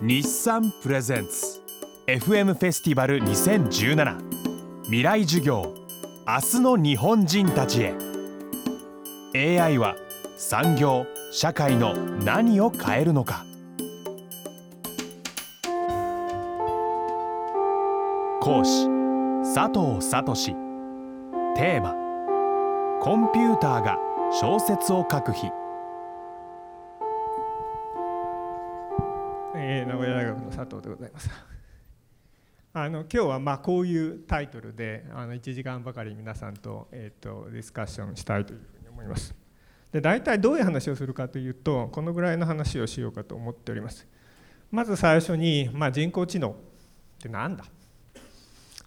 日産プレゼンツ。FM フェスティバル2017未来授業。明日の日本人たちへ。AI は産業社会の何を変えるのか。講師佐藤聡。テーマコンピューターが小説を書く日。佐藤でございます。あの今日はまあこういうタイトルであの1時間ばかり皆さんと,、えーと、ディスカッションしたいというふうに思います。で大体どういう話をするかというとこのぐらいの話をしようかと思っております。まず最初に、まあ、人工知能って何だ？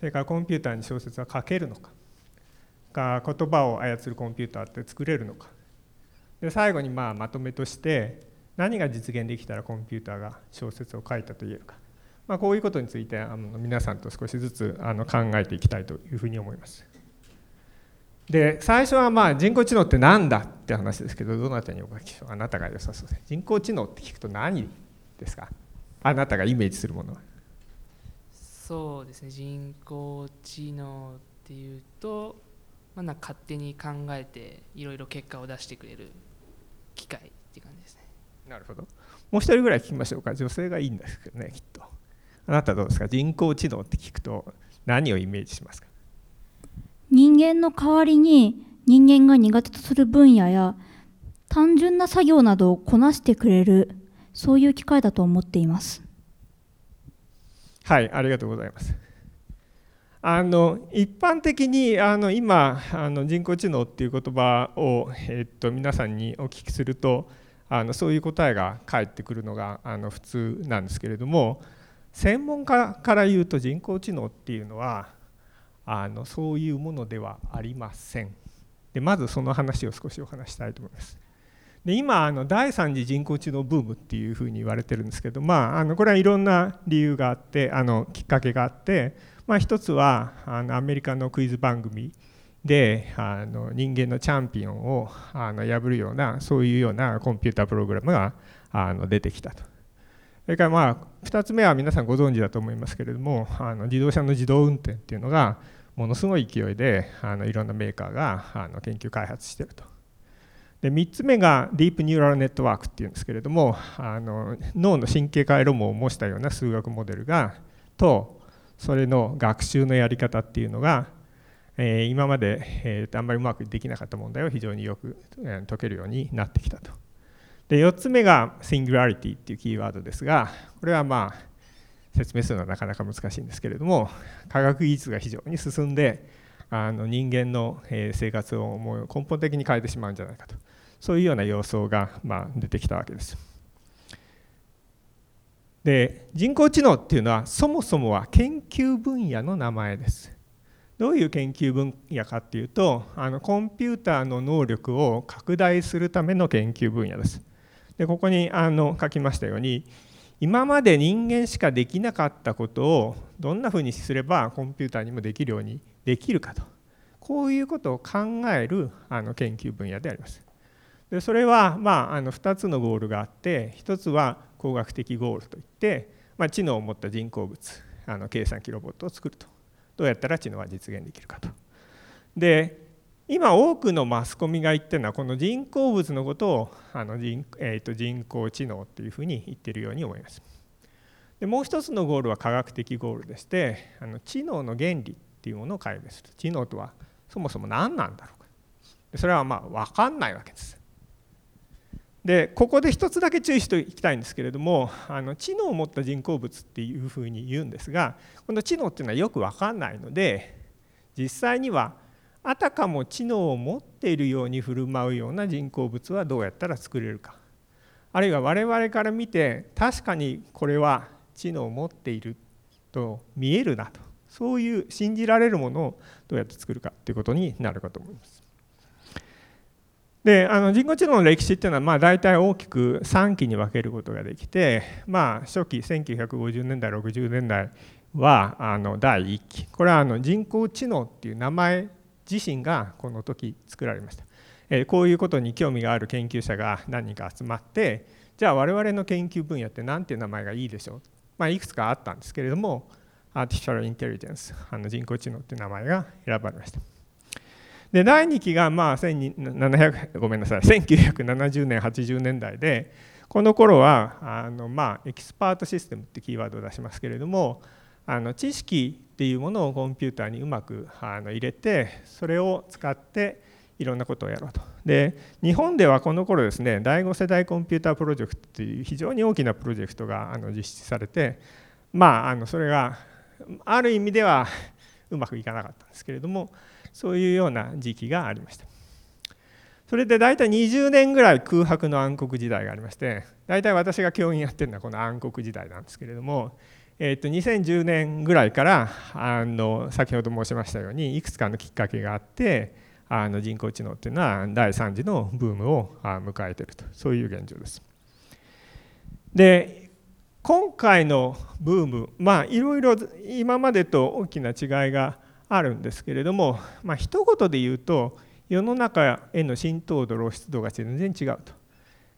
それからコンピューターに小説は書けるのか？か言葉を操るコンピューターって作れるのか？で最後にまあまとめとして何が実現できたらコンピューターが小説を書いたと言えるか、まあ、こういうことについてあの皆さんと少しずつあの考えていきたいというふうに思います。で最初はまあ人工知能って何だって話ですけどどなたにお書きしょう。あなたが良さそうです。人工知能って聞くと何ですか？あなたがイメージするものは。そうですね。人工知能っていうと、まあ、な勝手に考えていろいろ結果を出してくれる機械っていう感じですね。なるほど。もう一人ぐらい聞きましょうか。女性がいいんですけどねきっと。あなたどうですか？人工知能って聞くと何をイメージしますか？人間の代わりに人間が苦手とする分野や単純な作業などをこなしてくれるそういう機会だと思っています。はいありがとうございます。あの一般的にあの今あの人工知能っていう言葉を、えっと、皆さんにお聞きするとあのそういう答えが返ってくるのがあの普通なんですけれども専門家から言うと人工知能っていうのはあのそういうものではありません。でまずその話を少しお話したいと思います。で今あの第3次人工知能ブームっていうふうに言われてるんですけど、まあ、あのこれはいろんな理由があってあのきっかけがあって、まあ、一つはあのアメリカのクイズ番組であの人間のチャンピオンをあの破るようなそういうようなコンピュータープログラムがあの出てきたと。それからまあ2つ目は皆さんご存知だと思いますけれどもあの自動車の自動運転っていうのがものすごい勢いであのいろんなメーカーがあの研究開発してると。で3つ目がディープニューラルネットワークっていうんですけれどもあの脳の神経回路網を模したような数学モデルがとそれの学習のやり方っていうのがえ今まで、えー、あんまりうまくできなかった問題を非常によく、え解けるようになってきたと。で4つ目が Singularity っていうキーワードですがこれはまあ説明するのはなかなか難しいんですけれども科学技術が非常に進んであの人間の生活をもう根本的に変えてしまうんじゃないかとそういうような様相がま出てきたわけです。で人工知能っていうのはそもそもは研究分野の名前です。どういう研究分野かっていうとあのコンピューターの能力を拡大するための研究分野です。でここにあの書きましたように今まで人間しかできなかったことをどんなふうにすればコンピューターにもできるようにできるかとこういうことを考えるあの研究分野であります。でそれは、まあ、あの2つのゴールがあって1つは工学的ゴールといって、まあ、知能を持った人工物あの計算機ロボットを作るとどうやったら知能は実現できるかと。で今多くのマスコミが言ってるのはこの人工物のことをあの人,、えー、と人工知能っていうふうに言ってるように思います。でもう一つのゴールは科学的ゴールでしてあの知能の原理っていうものを解明する知能とはそもそも何なんだろうかそれはまあ分かんないわけです。でここで一つだけ注意しておきたいんですけれどもあの知能を持った人工物っていうふうに言うんですがこの知能っていうのはよく分かんないので実際にはあたかも知能を持っているように振る舞うような人工物はどうやったら作れるかあるいは我々から見て確かにこれは知能を持っていると見えるなとそういう信じられるものをどうやって作るかということになるかと思います。であの人工知能の歴史っていうのはまあ大体大きく3期に分けることができて、まあ、初期1950年代60年代はあの第1期。これはあの人工知能っていう名前自身がこの時作られました、えこういうことに興味がある研究者が何人か集まってじゃあ我々の研究分野って何ていう名前がいいでしょう、まあ、いくつかあったんですけれどもアーティフィシャルインテリジェンスあの人工知能っていう名前が選ばれました。で第2期がまあ1700ごめんなさい1970年80年代でこの頃はあのまあエキスパートシステムってキーワードを出しますけれどもあの知識っていうものをコンピューターにうまくあの入れてそれを使っていろんなことをやろうと。で日本ではこの頃ですね第5世代コンピュータープロジェクトっていう非常に大きなプロジェクトがあの実施されてまああのそれがある意味ではうまくいかなかったんですけれどもそういうような時期がありました。それで大体20年ぐらい空白の暗黒時代がありまして大体私が教員やってるのはこの暗黒時代なんですけれども、えー、と2010年ぐらいからあの先ほど申しましたようにいくつかのきっかけがあってあの人工知能っていうのは第3次のブームを迎えているとそういう現状です。で今回のブームまあいろいろ今までと大きな違いがあるんですけれどもまあ一言で言うと世の中への浸透度露出度が全然違うと、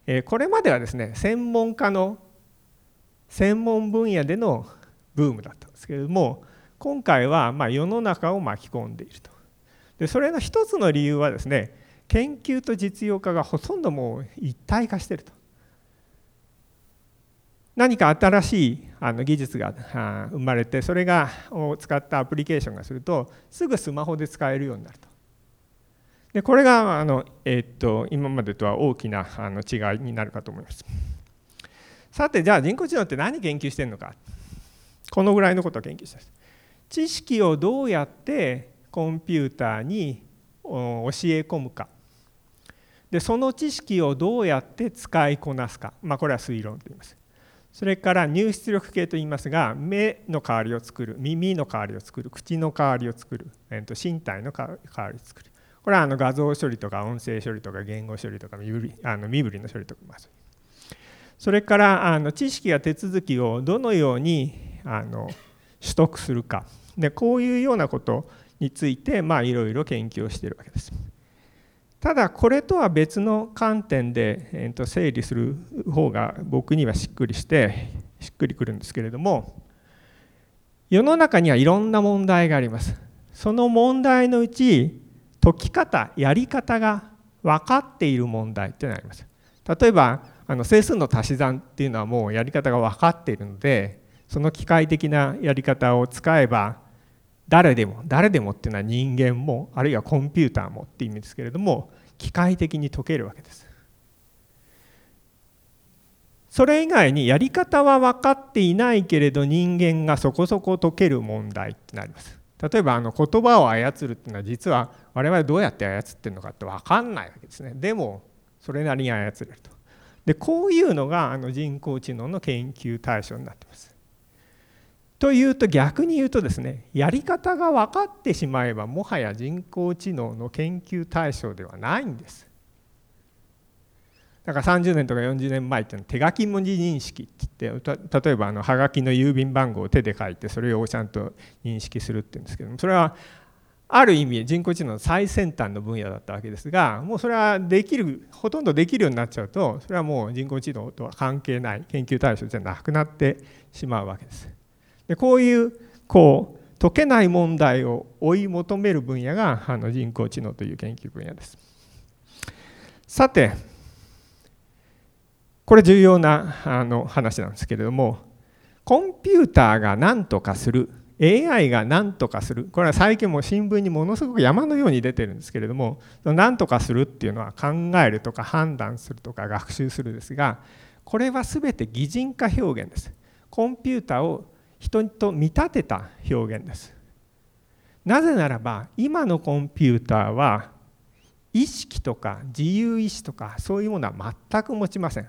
えこれまではですね専門家の専門分野でのブームだったんですけれども今回はま世の中を巻き込んでいると。でそれの一つの理由はですね研究と実用化がほとんどもう一体化してると。何か新しいあの技術が生まれてそれがを使ったアプリケーションがするとすぐスマホで使えるようになるとでこれがあの、えー、っと今までとは大きなあの違いになるかと思います。さてじゃあ人工知能って何研究してるのかこのぐらいのことを研究してます。知識をどうやってコンピューターに教え込むかでその知識をどうやって使いこなすか、まあ、これは推論と言います。それから入出力系と言いますが目の代わりを作る耳の代わりを作る口の代わりを作る、えー、と身体の代わりを作る。これはあの画像処理とか音声処理とか言語処理とか身振あの身振りの処理とかそれからあの知識や手続きをどのようにあの取得するか。でこういうようなことについてまあいろいろ研究をしているわけです。ただこれとは別の観点で、えー、と整理する方が僕にはしっくりしてしっくりくるんですけれども世の中にはいろんな問題があります。その問題のうち解き方やり方が分かっている問題ってなります例えばあの整数の足し算っていうのはもうやり方が分かっているのでその機械的なやり方を使えば誰でも誰でもっていうのは人間もあるいはコンピューターもっていう意味ですけれども機械的に解けるわけです。それ以外にやり方は分かっていないけれど人間がそこそこ解ける問題ってなります。例えばあの言葉を操るっていうのは実は我々どうやって操ってるのかって分かんないわけですね。でもそれなりに操れると。でこういうのがあの人工知能の研究対象になってます。というと逆に言うとですねやり方が分かってしまえばもはや人工知能の研究対象ではないんですだから30年とか40年前っていうのは手書き文字認識って言って例えばあのはがきの郵便番号を手で書いてそれをちゃんと認識するっていうんですけどもそれはある意味人工知能の最先端の分野だったわけですがもうそれはできるほとんどできるようになっちゃうとそれはもう人工知能とは関係ない研究対象じゃなくなってしまうわけです。でこういうこう解けない問題を追い求める分野があの人工知能という研究分野です。さてこれ重要なあの話なんですけれどもコンピューターが何とかする AI が何とかするこれは最近も新聞にものすごく山のように出てるんですけれども何とかするっていうのは考えるとか判断するとか学習するですがこれは全て擬人化表現ですコンピューターを人と見立てた表現です。なぜならば今のコンピューターは意識とか自由意志とかそういうものは全く持ちません。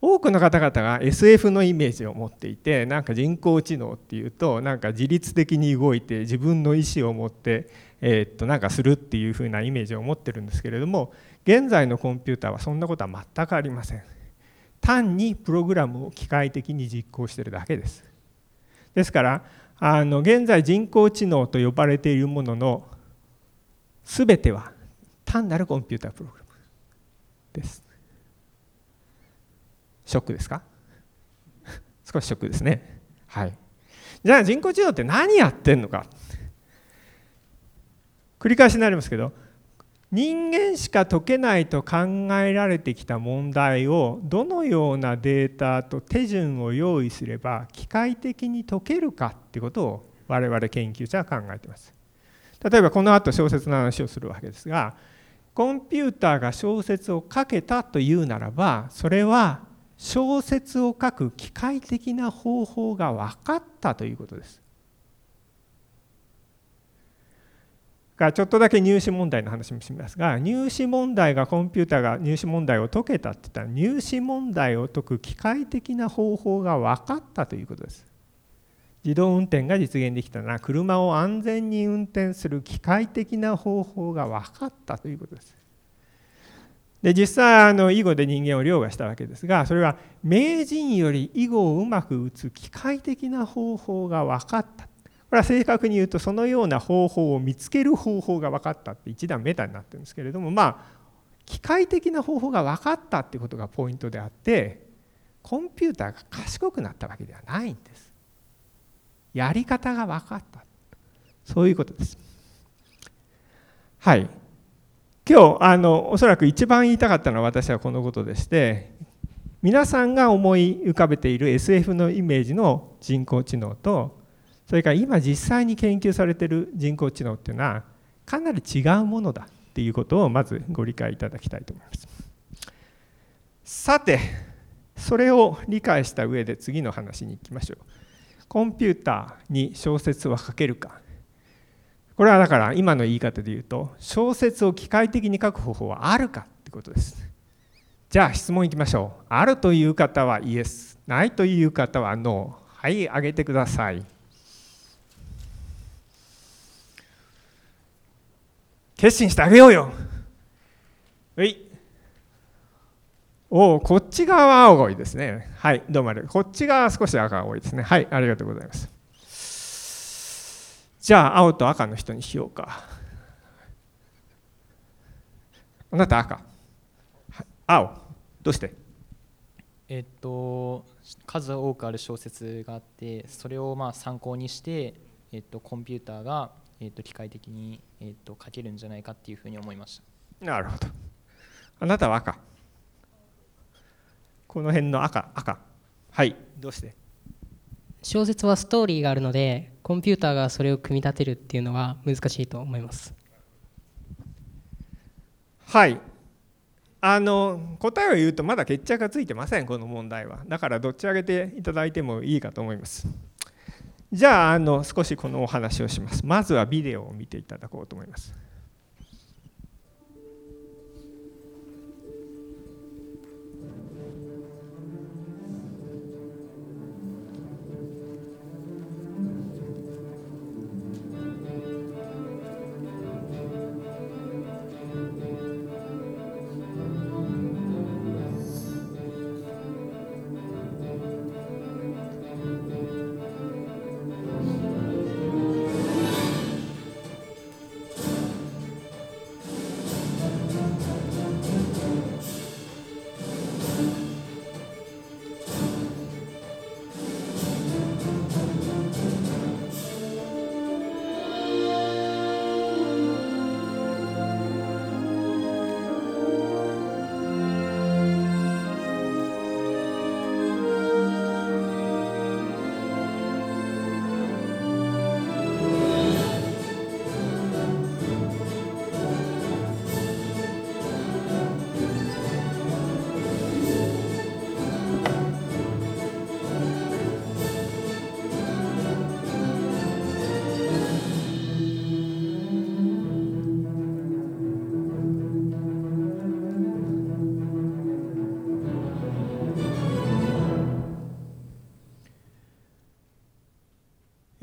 多くの方々が SF のイメージを持っていてなんか人工知能っていうとなんか自律的に動いて自分の意思を持って、え、っとなんかするっていうふうなイメージを持ってるんですけれども現在のコンピューターはそんなことは全くありません。単にプログラムを機械的に実行してるだけです。ですからあの現在人工知能と呼ばれているものの全ては単なるコンピュータープログラムです。ショックですか？少しショックですね。はい。じゃあ人工知能って何やってんのか。繰り返しになりますけど人間しか解けないと考えられてきた問題をどのようなデータと手順を用意すれば機械的に解けるかってことを我々研究者は考えています。例えばこの後小説の話をするわけですがコンピューターが小説を書けたというならばそれは小説を書く機械的な方法が分かったということです。からちょっとだけ入試問題の話もしますが入試問題がコンピューターが入試問題を解けたって言ったら入試問題を解く機械的な方法が分かったということです。自動運転が実現できたら車を安全に運転する機械的な方法が分かったということです。で実際あの囲碁で人間を凌駕したわけですがそれは名人より囲碁をうまく打つ機械的な方法が分かった。これは正確に言うとそのような方法を見つける方法が分かったって一段メタになってるんですけれどもまあ機械的な方法が分かったってことがポイントであってコンピューターが賢くなったわけではないんです。やり方が分かったそういうことです。はい今日あのおそらく一番言いたかったのは私はこのことでして皆さんが思い浮かべている SF のイメージの人工知能とそれから今実際に研究されてる人工知能っていうのはかなり違うものだっていうことをまずご理解いただきたいと思います。さてそれを理解した上で次の話に行きましょう。コンピューターに小説は書けるか。これはだから今の言い方で言うと小説を機械的に書く方法はあるかってことです。じゃあ質問いきましょう。あるという方はイエス。ないという方はノー。はいあげてください。決心してあげようよはい。おお、こっち側は青が多いですね。はい、どうもありがとう。こっち側は少し赤が多いですね。はい、ありがとうございます。じゃあ、青と赤の人にしようか。あなた赤。青。どうして？えっと、数多くある小説があって、それをまあ参考にして、えっと、コンピューターがえーと、機械的に、えーと、書けるんじゃないかっていうふうに思いました。なるほど。あなたは赤。この辺の赤赤。はい。どうして？小説はストーリーがあるのでコンピューターがそれを組み立てるっていうのは難しいと思います。はい。あの答えを言うとまだ決着がついてませんこの問題は。だからどっち上げていただいてもいいかと思いますじゃああの少しこのお話をします。まずはビデオを見ていただこうと思います。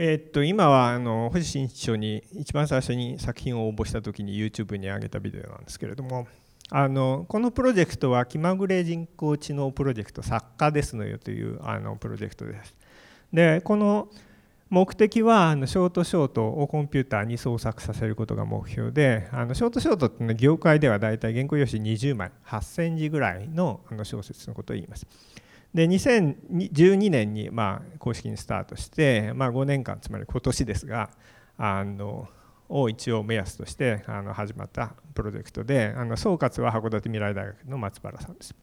えっと今はあの星新一賞に一番最初に作品を応募した時に YouTube に上げたビデオなんですけれどもあのこのプロジェクトは気まぐれ人工知能プロジェクト作家ですのよというあのプロジェクトです。でこの目的はあのショートショートをコンピューターに創作させることが目標であのショートショートっていうのは業界ではだいたい原稿用紙20枚8000字ぐらいのあの小説のことを言います。で2012年にまあ公式にスタートして、まあ、5年間つまり今年ですがあのを一応目安としてあの始まったプロジェクトであの総括は函館未来大学の松原さんです。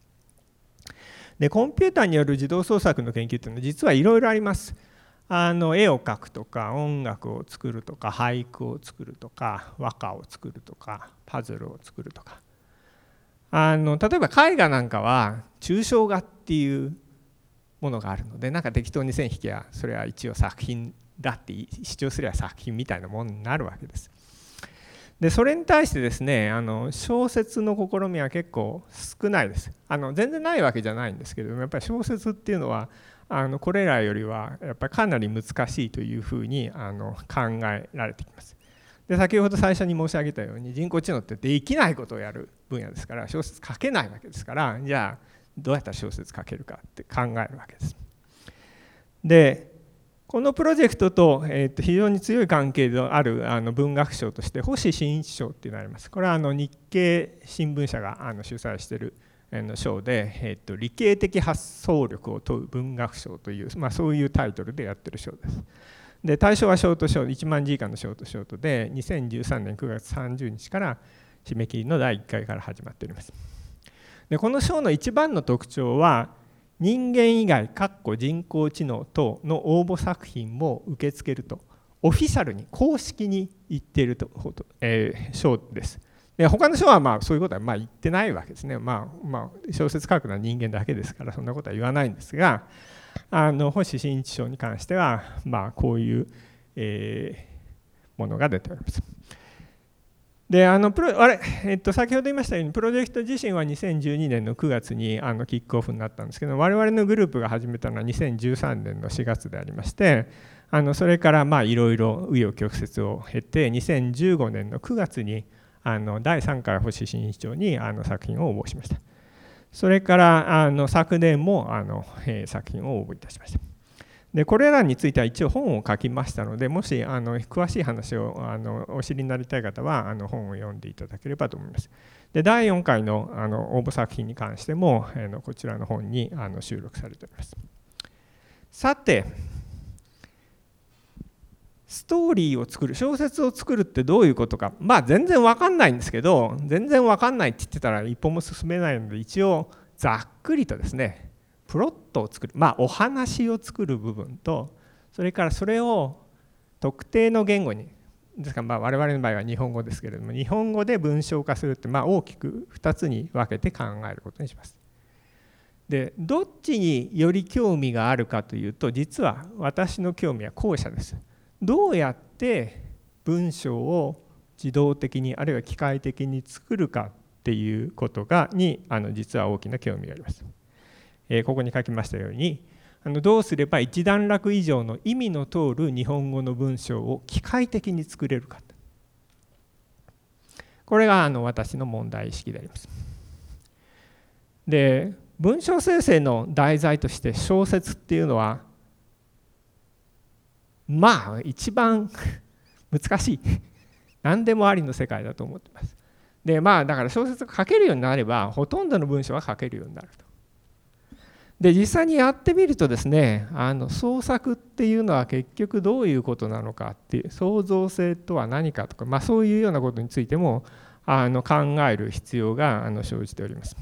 でコンピューターによる自動創作の研究っていうのは実はいろいろあります。あの絵を描くとか音楽を作るとか俳句を作るとか和歌を作るとかパズルを作るとかあの例えば絵画なんかは抽象画っていうものがあるのでなんか適当に線引きはそれは一応作品だって主張すれば作品みたいなものになるわけです。でそれに対してですねあの小説の試みは結構少ないですあの全然ないわけじゃないんですけどもやっぱり小説っていうのはあのこれらよりはやっぱりかなり難しいというふうにあの考えられてきます。で先ほど最初に申し上げたように人工知能ってできないことをやる分野ですから小説書けないわけですからじゃあどうやったら小説書けるかって考えるわけです。でこのプロジェクトと,、えー、と非常に強い関係のあるあの文学賞として星新一賞っていうのがあります。これはあの日経新聞社があの主催しているの賞で、えー、と理系的発想力を問う文学賞という、まあ、そういうタイトルでやってる賞です。で対象はショートショート1万字以下のショートショートで2013年9月30日から締め切りの第1回から始まっております。でこの賞の一番の特徴は人間以外かっこ人工知能等の応募作品も受け付けるとオフィシャルに公式に言っていると、えー、賞です。で他の賞はまあそういうことはまあ言ってないわけですね、まあ、まあ小説書くのは人間だけですからそんなことは言わないんですがあの星新一賞に関してはまあこういう、えー、ものが出ております。であのプロあれ、えっと、先ほど言いましたようにプロジェクト自身は2012年の9月にあのキックオフになったんですけど我々のグループが始めたのは2013年の4月でありましてあのそれからいろいろ紆余曲折を経て2015年の9月にあの第3回星新一長にあの作品を応募しました。それからあの昨年もあの、えー、作品を応募いたしました。でこれらについては一応本を書きましたのでもしあの詳しい話をあのお知りになりたい方はあの本を読んでいただければと思います。で第4回のあの応募作品に関してもあのこちらの本にあの収録されております。さてストーリーを作る小説を作るってどういうことか。まあ全然わかんないんですけど全然わかんないって言ってたら一歩も進めないので一応ざっくりとですねプロットを作るまあお話を作る部分とそれからそれを特定の言語にですからまあ我々の場合は日本語ですけれども日本語で文章化するってまあ大きく2つに分けて考えることにします。でどっちにより興味があるかというと実は私の興味は後者です。どうやって文章を自動的にあるいは機械的に作るかっていうことがにあの実は大きな興味があります。え、ここに書きましたようにあのどうすれば一段落以上の意味の通る日本語の文章を機械的に作れるかこれがあの私の問題意識であります。で文章生成の題材として小説っていうのはまあ一番難しい。何でもありの世界だと思ってます。でまあだから小説が書けるようになればほとんどの文章は書けるようになると。で実際にやってみるとですねあの創作っていうのは結局どういうことなのかっていう創造性とは何かとか、まあ、そういうようなことについてもあの考える必要があの生じております。